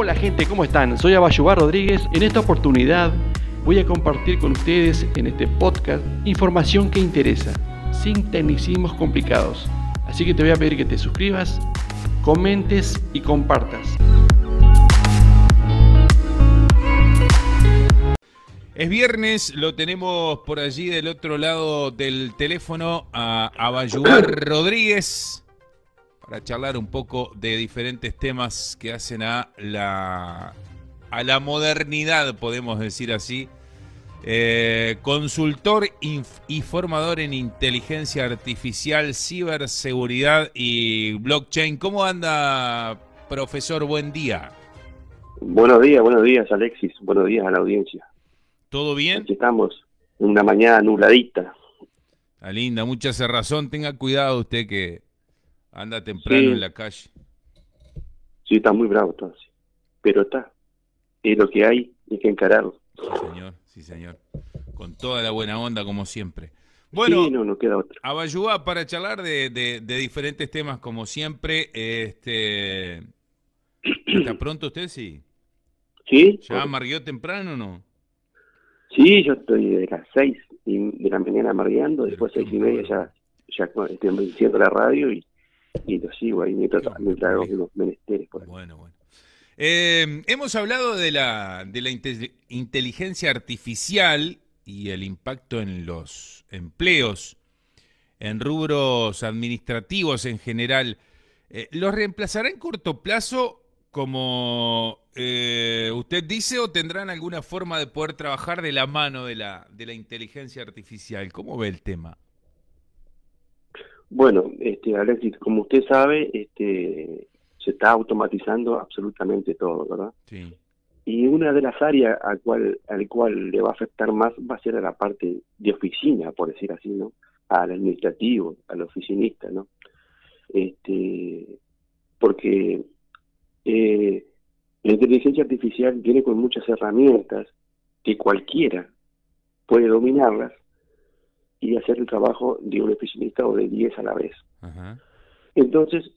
Hola gente, ¿cómo están? Soy Abayubar Rodríguez. En esta oportunidad voy a compartir con ustedes en este podcast información que interesa, sin tecnicismos complicados. Así que te voy a pedir que te suscribas, comentes y compartas. Es viernes, lo tenemos por allí del otro lado del teléfono a Abayubar Rodríguez para charlar un poco de diferentes temas que hacen a la, a la modernidad, podemos decir así. Eh, consultor y formador en inteligencia artificial, ciberseguridad y blockchain. ¿Cómo anda, profesor? Buen día. Buenos días, buenos días, Alexis. Buenos días a la audiencia. ¿Todo bien? Aquí estamos, una mañana nubladita. Está linda, mucha razón. Tenga cuidado usted que Anda temprano en la calle. Sí, está muy bravo todo. Pero está. Es lo que hay, hay que encararlo. Sí, señor, sí, señor. Con toda la buena onda, como siempre. Bueno, no, no queda otra. Abayúa para charlar de, de, diferentes temas, como siempre. Este, ¿Está pronto usted? Sí. ¿Sí? ¿Ya amargueó temprano o no? Sí, yo estoy de las seis de la mañana amargueando, después seis y media ya, ya estoy diciendo la radio y y lo sigo ahí mientras, hago unos menesteres. Por Bueno, bueno. Eh, hemos hablado de la, de la inteligencia artificial y el impacto en los empleos, en rubros administrativos en general. Eh, ¿Los reemplazará en corto plazo, como eh, usted dice, o tendrán alguna forma de poder trabajar de la mano de la, de la inteligencia artificial? ¿Cómo ve el tema? Bueno, este, Alexis, como usted sabe, este, se está automatizando absolutamente todo, ¿verdad? Sí. Y una de las áreas al cual, al cual le va a afectar más va a ser a la parte de oficina, por decir así, ¿no? Al administrativo, al oficinista, ¿no? Este, porque eh, la inteligencia artificial viene con muchas herramientas que cualquiera puede dominarlas y hacer el trabajo de un oficinista o de 10 a la vez. Entonces,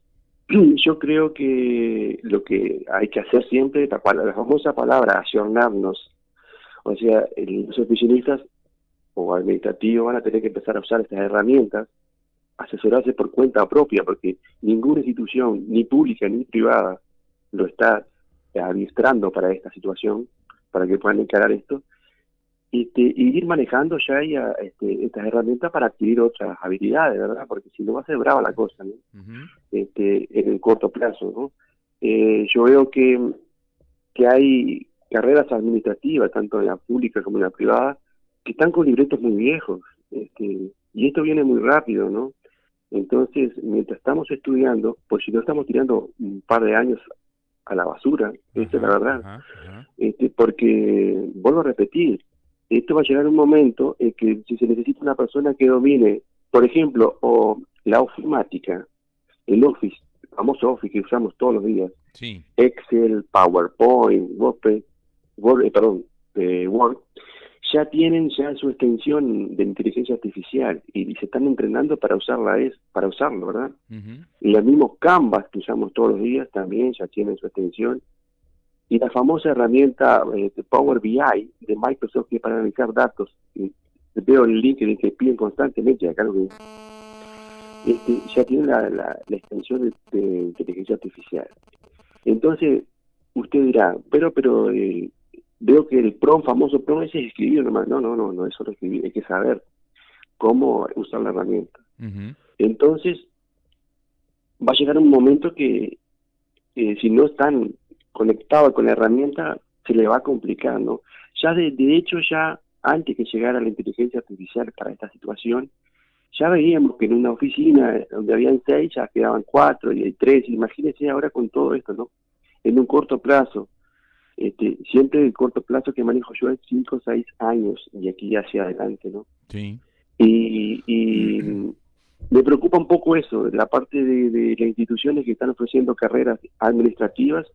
yo creo que lo que hay que hacer siempre, la, la famosa palabra, ayornarnos, o sea, los oficinistas o administrativos van a tener que empezar a usar estas herramientas, asesorarse por cuenta propia, porque ninguna institución, ni pública ni privada, lo está adiestrando para esta situación, para que puedan encarar esto, este, y ir manejando ya este, estas herramientas para adquirir otras habilidades, ¿verdad? Porque si no va a ser brava la cosa, ¿no? este, en el corto plazo, ¿no? Eh, yo veo que, que hay carreras administrativas, tanto en la pública como en la privada, que están con libretos muy viejos, este, y esto viene muy rápido, ¿no? Entonces, mientras estamos estudiando, pues si no estamos tirando un par de años a la basura, esa es la verdad, Este, porque, vuelvo a repetir, esto va a llegar un momento en que si se necesita una persona que domine, por ejemplo, o la ofimática, el Office, el famoso Office que usamos todos los días, Excel, PowerPoint, Word, eh, perdón, eh, Word, ya tienen ya su extensión de inteligencia artificial y, se están entrenando para usarla es para usarlo, ¿verdad? Y los mismos Canvas que usamos todos los días también ya tienen su extensión y la famosa herramienta eh, de Power BI de Microsoft que para analizar datos. veo el link en que piden constantemente acá lo que este, ya tiene la, la, extensión de, inteligencia artificial. Entonces, usted dirá, pero pero eh, veo que el PROM, famoso PROM, ese es escribir nomás. No, no, no, no es solo escribir, hay que saber cómo usar la herramienta. Entonces, va a llegar un momento que si no están conectado con la herramienta, se le va complicando. Ya de, de hecho, ya antes que llegara la inteligencia artificial para esta situación, ya veíamos que en una oficina donde habían seis, ya quedaban cuatro y hay tres. Imagínense ahora con todo esto, ¿no? En un corto plazo. Este, siempre el corto plazo que manejo yo es cinco o seis años y aquí hacia adelante, ¿no? Sí. Y, y me preocupa un poco eso, la parte de, de las instituciones que están ofreciendo carreras administrativas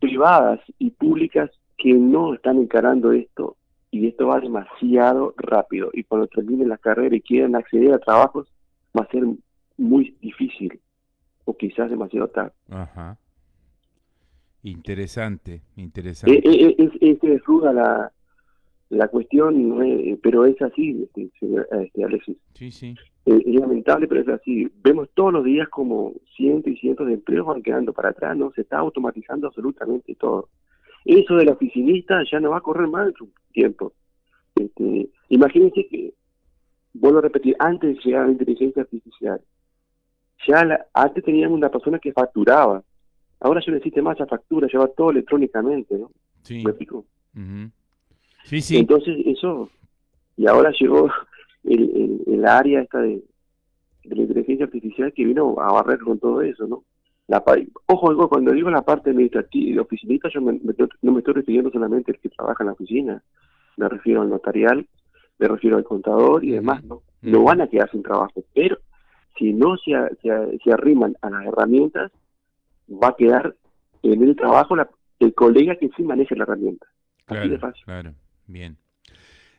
privadas y públicas que no están encarando esto y esto va demasiado rápido y cuando terminen la carrera y quieran acceder a trabajos va a ser muy difícil o quizás demasiado tarde. Ajá. Interesante, interesante. Eh, eh, es, es, ruda la, la cuestión, no pero es así, este, este, Alexis. Sí, sí. Es lamentable, pero es así. Vemos todos los días como cientos y cientos de empleos van quedando para atrás, ¿no? Se está automatizando absolutamente todo. Eso de la oficinista ya no va a correr más en su tiempo. Este, imagínense que, vuelvo a repetir, antes de llegar la inteligencia artificial, ya la, antes teníamos una persona que facturaba. Ahora ya no existe más esa factura, ya va todo electrónicamente, ¿no? Sí. ¿Me explico? Sí, sí. Entonces, eso, y ahora llegó el, el, área esta de, de, la inteligencia artificial que vino a barrer con todo eso, ¿no? La, ojo, cuando digo la parte administrativa y oficinista, yo no me estoy refiriendo solamente al que trabaja en la oficina, me refiero al notarial, me refiero al contador y demás, ¿no? No van a quedar sin trabajo, pero si no se, se, arriman a las herramientas, va a quedar en el trabajo el colega que sí maneje la herramienta. Así de fácil. Claro, bien.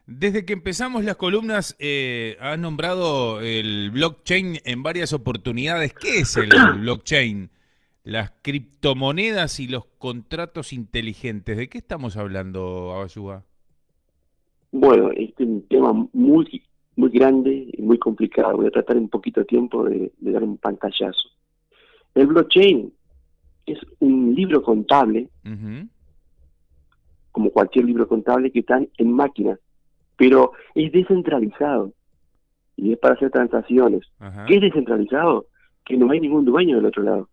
Desde que empezamos las columnas, eh, has nombrado el blockchain en varias oportunidades. ¿Qué es el blockchain? Las criptomonedas y los contratos inteligentes. ¿De qué estamos hablando, Abayuga? Bueno, este es un tema muy, muy grande y muy complicado. Voy a tratar en poquito tiempo de, dar un pantallazo. El blockchain es un libro contable, como cualquier libro contable, que está en máquinas, pero es descentralizado y es para hacer transacciones. ¿Qué es descentralizado? Que no hay ningún dueño del otro lado.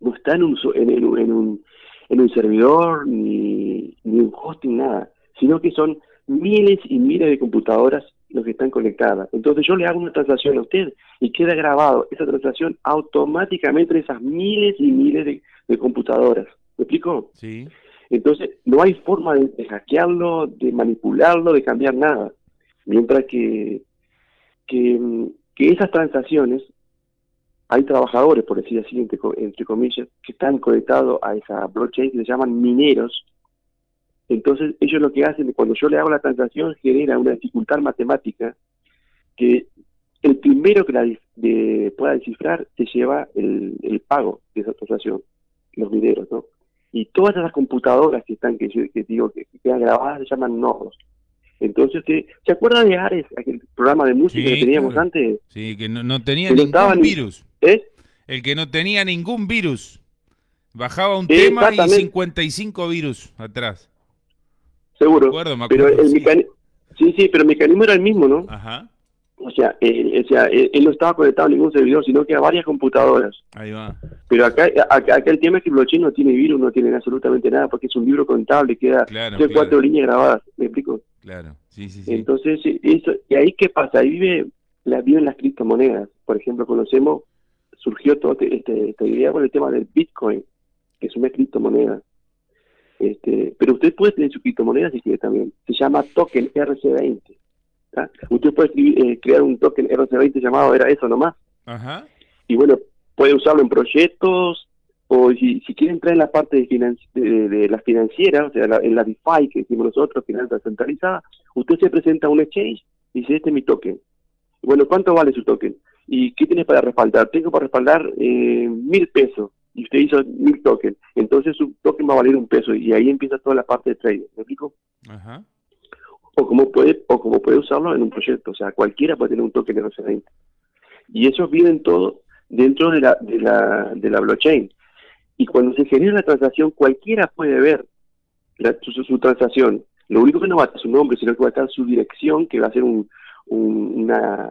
No está en un, en, un, en un servidor ni, ni un hosting, nada, sino que son miles y miles de computadoras los que están conectadas. Entonces yo le hago una transacción a usted y queda grabado esa transacción automáticamente en esas miles y miles de, computadoras. ¿Me explico? Sí. Entonces no hay forma de, hackearlo, de manipularlo, de cambiar nada. Mientras que, que, esas transacciones, hay trabajadores, por decir así, entre, comillas, que están conectados a esa blockchain que se llaman mineros, entonces, ellos lo que hacen, cuando yo le hago la transacción, genera una dificultad matemática que el primero que la pueda descifrar se lleva el, pago de esa transacción, los mineros, ¿no? Y todas esas computadoras que están, que, digo, que, quedan grabadas, se llaman nodos. Entonces, ¿se acuerda de Ares, aquel programa de música que teníamos antes? Sí, que no, tenía ningún virus. ¿Eh? El que no tenía ningún virus. Bajaba un tema y 55 virus atrás. Seguro. pero el mecanismo, sí, sí, pero el mecanismo era el mismo, ¿no? Ajá. O sea, él, él, no estaba conectado a ningún servidor, sino que a varias computadoras. Ahí va. Pero acá, acá, el tema es que blockchain no tiene virus, no tiene absolutamente nada, porque es un libro contable, queda claro, cuatro líneas grabadas, ¿me explico? Claro, sí, sí, sí. Entonces, eso, ¿y ahí qué pasa? Ahí vive, la, viven las criptomonedas. Por ejemplo, conocemos, surgió toda este, esta idea con el tema del Bitcoin, que es una criptomoneda. Este, pero usted puede tener su criptomoneda si quiere también. Se llama token RC20. Usted puede eh, crear un token RC20 llamado era eso nomás. Ajá. Y bueno, puede usarlo en proyectos o si, si quiere entrar en la parte de, de, la financiera, o sea, en la DeFi que decimos nosotros, finanzas centralizadas, usted se presenta a un exchange y dice, este es mi token. Bueno, ¿cuánto vale su token? ¿Y qué tienes para respaldar? Tengo para respaldar eh, mil pesos y usted hizo mil tokens, entonces su token va a valer un peso y ahí empieza toda la parte de trading, ¿me explico? Ajá. O como puede o como puede usarlo en un proyecto, o sea, cualquiera puede tener un token de RC20. Y esos viven todo dentro de la, de la, de la blockchain. Y cuando se genera la transacción, cualquiera puede ver su, transacción. Lo único que no va a estar su nombre, sino que va a estar su dirección, que va a ser un, una,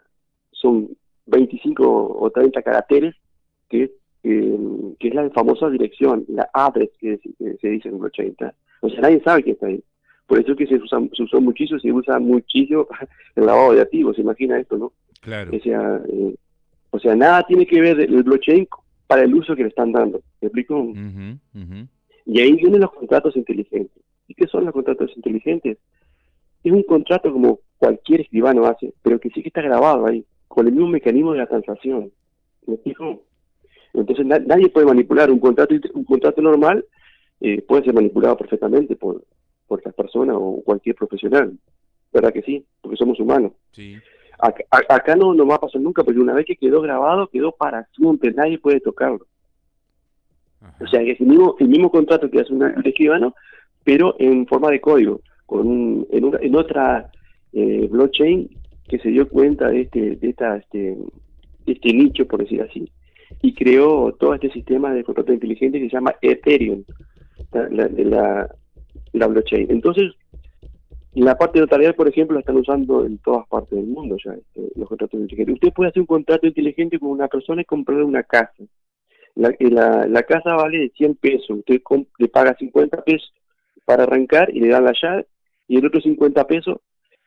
son 25 o 30 caracteres, que que es la famosa dirección, la address que, se dice en blockchain. O sea, nadie sabe que está ahí. Por eso es que se, usa, se usó muchísimo, se usa muchísimo el lavado de activos, se imagina esto, ¿no? Claro. O sea, eh, o sea, nada tiene que ver el blockchain para el uso que le están dando. ¿Me explico? Y ahí vienen los contratos inteligentes. ¿Y qué son los contratos inteligentes? Es un contrato como cualquier escribano hace, pero que sí que está grabado ahí, con el mismo mecanismo de la transacción. ¿Me explico? Entonces nadie puede manipular un contrato, un contrato normal, eh, puede ser manipulado perfectamente por, por las personas o cualquier profesional. ¿Verdad que sí? Porque somos humanos. Sí. Acá, no, no va a pasar nunca, porque una vez que quedó grabado, quedó para siempre, nadie puede tocarlo. O sea, es el mismo, el mismo contrato que hace un escribano, pero en forma de código, con en, en otra eh, blockchain que se dio cuenta de este, de esta, este, este nicho, por decir así, y creó todo este sistema de contrato inteligente que se llama Ethereum, la, la, la blockchain. Entonces, la parte notarial, por ejemplo, la están usando en todas partes del mundo ya, este, los contratos inteligentes. Usted puede hacer un contrato inteligente con una persona y comprarle una casa. La, la, la casa vale 100 pesos, usted le paga 50 pesos para arrancar y le dan la llave, y el otro 50 pesos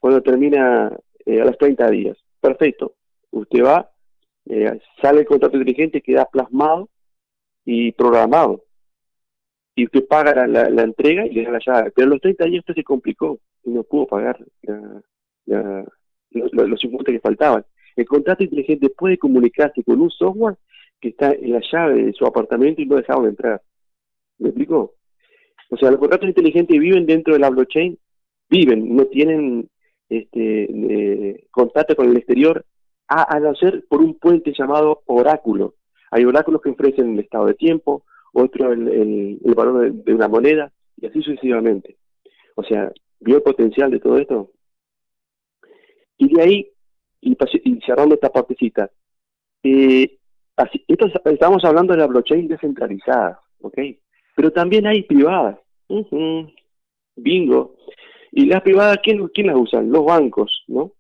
cuando termina eh, a los 30 días. Perfecto. Usted va, eh, sale el contrato inteligente, queda plasmado y programado. Y usted paga la, la, entrega y le da la llave. Pero a los 30 días usted se complicó y no pudo pagar los, los 50 que faltaban. El contrato inteligente puede comunicarse con un software que está en la llave de su apartamento y no dejaron entrar. ¿Me explico? O sea, los contratos inteligentes viven dentro de la blockchain, viven, no tienen este, eh, contacto con el exterior, a, no ser por un puente llamado oráculo. Hay oráculos que ofrecen el estado de tiempo, otro el, el, valor de, una moneda, y así sucesivamente. O sea, vio el potencial de todo esto. Y de ahí, y, cerrando esta partecita, eh, así, esto, estamos hablando de la blockchain descentralizada, ¿ok? Pero también hay privadas. Bingo. Y las privadas, ¿quién, ¿quién las usan? Los bancos, ¿no?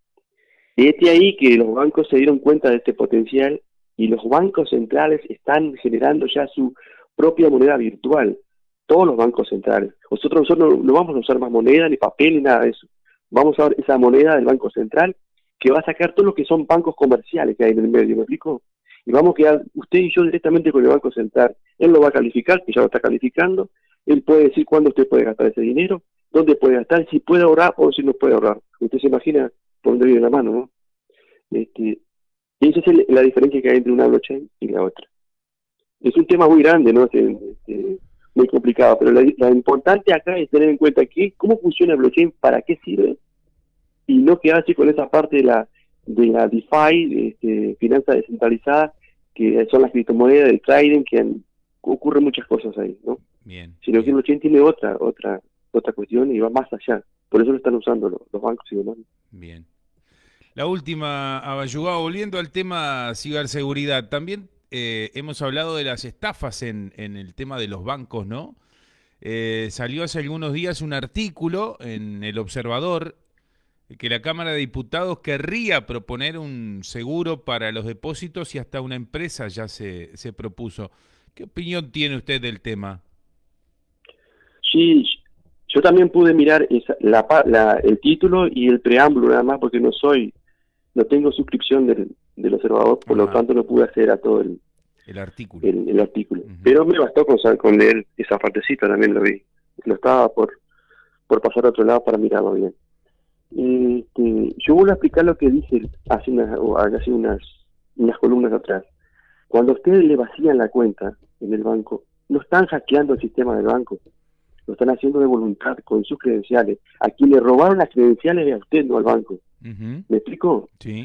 Y este ahí que los bancos se dieron cuenta de este potencial y los bancos centrales están generando ya su propia moneda virtual. Todos los bancos centrales. Nosotros, nosotros no, vamos a usar más moneda, ni papel, ni nada de eso. Vamos a ver esa moneda del Banco Central que va a sacar todo lo que son bancos comerciales que hay en el medio, ¿me explico? Y vamos a quedar usted y yo directamente con el Banco Central. Él lo va a calificar, que ya lo está calificando. Él puede decir cuándo usted puede gastar ese dinero dónde puede gastar, si puede ahorrar o si no puede ahorrar. Usted se imagina por dónde viene la mano, ¿no? Este, y esa es la diferencia que hay entre una blockchain y la otra. Es un tema muy grande, ¿no? Este, muy complicado, pero lo importante acá es tener en cuenta que cómo funciona el blockchain, para qué sirve, y no quedarse con esa parte de la, de la DeFi, este, finanza descentralizada, que son las criptomonedas, del trading, que ocurren muchas cosas ahí, ¿no? Bien. Sino que el blockchain tiene otra, otra, otra cuestión y va más allá. Por eso lo están usando los, bancos y demás. Bien. La última, Abayugá, volviendo al tema ciberseguridad, también eh, hemos hablado de las estafas en, el tema de los bancos, ¿no? Eh, salió hace algunos días un artículo en El Observador que la Cámara de Diputados querría proponer un seguro para los depósitos y hasta una empresa ya se, se propuso. ¿Qué opinión tiene usted del tema? Sí, yo también pude mirar el título y el preámbulo nada más porque no soy, no tengo suscripción del, del observador, por lo tanto no pude acceder a todo el, el artículo. El, artículo. Pero me bastó con, con leer esa partecita, también lo vi. Lo estaba por, por pasar a otro lado para mirarlo bien. Este, yo voy a explicar lo que dije hace unas, hace unas, unas columnas atrás. Cuando ustedes le vacían la cuenta en el banco, no están hackeando el sistema del banco, lo están haciendo de voluntad con sus credenciales. A quien le robaron las credenciales es a usted, no al banco. ¿Me explico? Sí.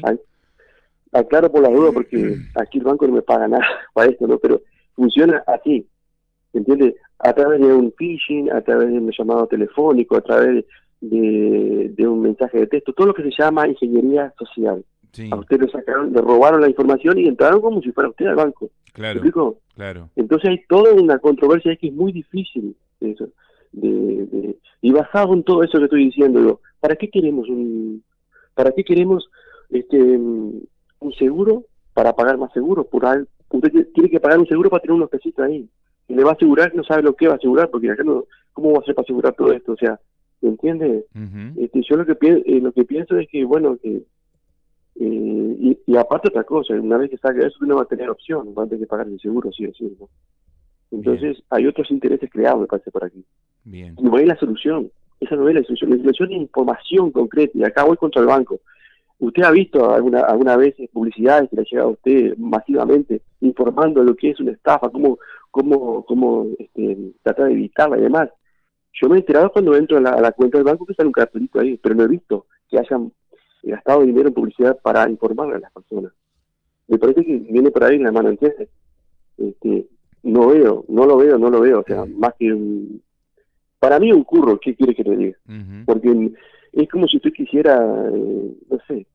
Aclaro por la duda porque aquí el banco no me paga nada para esto, ¿no? Pero funciona así, ¿entiendes? A través de un phishing, a través de un llamado telefónico, a través de, de un mensaje de texto, todo lo que se llama ingeniería social. A usted le sacaron, le robaron la información y entraron como si fuera usted al banco. Claro. ¿Me explico? Claro. Entonces hay toda una controversia que es muy difícil eso de, y basado en todo eso que estoy diciendo, ¿para qué queremos un, para qué queremos este un seguro para pagar más seguro? Por usted tiene que pagar un seguro para tener unos pesitos ahí. Y le va a asegurar, no sabe lo que va a asegurar, porque acá no, ¿cómo va a hacer para asegurar todo esto? O sea, ¿me entiende? este, yo lo que, eh, lo que pienso es que, bueno, que eh, y, aparte otra cosa, una vez que salga eso, uno va a tener opción, va a tener que pagar el seguro, sí o sí. ¿no? Entonces, hay otros intereses creados, me parece, por aquí. Bien. No es la solución. Esa no es la solución. La es información concreta. Y acá voy contra el banco. ¿Usted ha visto alguna alguna vez publicidades que le ha llegado a usted masivamente informando de lo que es una estafa, cómo, cómo, cómo este, tratar de evitarla y demás? Yo me he enterado cuando entro a la, cuenta del banco que está un cartelito ahí, pero no he visto que hayan gastado dinero en publicidad para informarle a las personas. Me parece que viene por ahí en la mano, ¿entiendes? Este, no veo, no lo veo, no lo veo. O sea, más que un, para mí un curro, ¿qué quiere que te diga? Porque es como si usted quisiera, eh, no sé,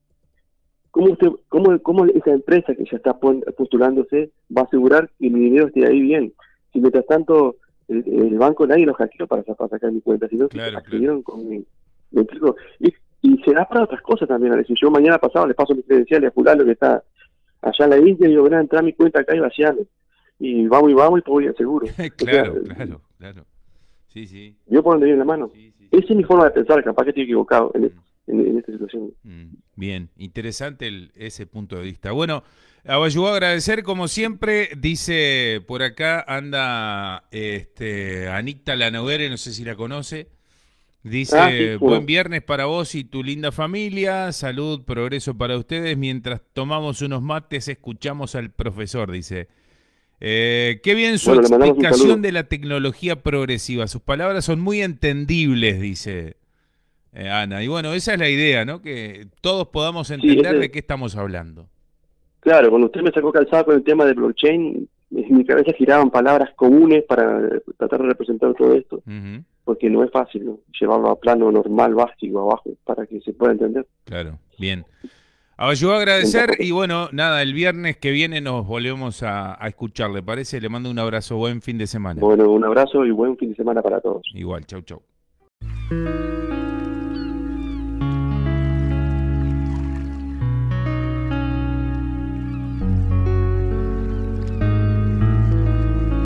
¿cómo, usted, cómo, ¿cómo esa empresa que ya está postulándose va a asegurar que mi video esté ahí bien? Si mientras tanto el, banco nadie lo hackeó para, sacar mi cuenta, sino que accedieron con mi... y, y se da para otras cosas también, a decir, yo mañana pasado le paso mis credenciales a fulano que está allá en la India y digo, ven a entrar a mi cuenta acá y vaciarme. Y vamos y vamos y voy al seguro. claro, claro, claro. Sí, sí. Por viene la mano. Esa es mi forma de pensar, capaz que estoy equivocado en, mm. esta situación. Mm, bien, interesante el, ese punto de vista. Bueno, a agradecer como siempre. Dice por acá, anda este, Anita Lanoguere, no sé si la conoce. Dice, ah, buen viernes para vos y tu linda familia, salud, progreso para ustedes. Mientras tomamos unos mates, escuchamos al profesor, dice. Eh, qué bien su explicación de la tecnología progresiva. Sus palabras son muy entendibles, dice eh, Ana. Y bueno, esa es la idea, ¿no? Que todos podamos entender de qué estamos hablando. Claro, cuando usted me sacó calzado con el tema de blockchain, en mi cabeza giraban palabras comunes para tratar de representar todo esto, porque no es fácil llevarlo a plano normal, básico, abajo, para que se pueda entender. Claro, bien. Yo agradecer y bueno, nada, el viernes que viene nos volvemos a, a, escuchar, ¿le parece? Le mando un abrazo, buen fin de semana. Bueno, un abrazo y buen fin de semana para todos. Igual, chau, chau.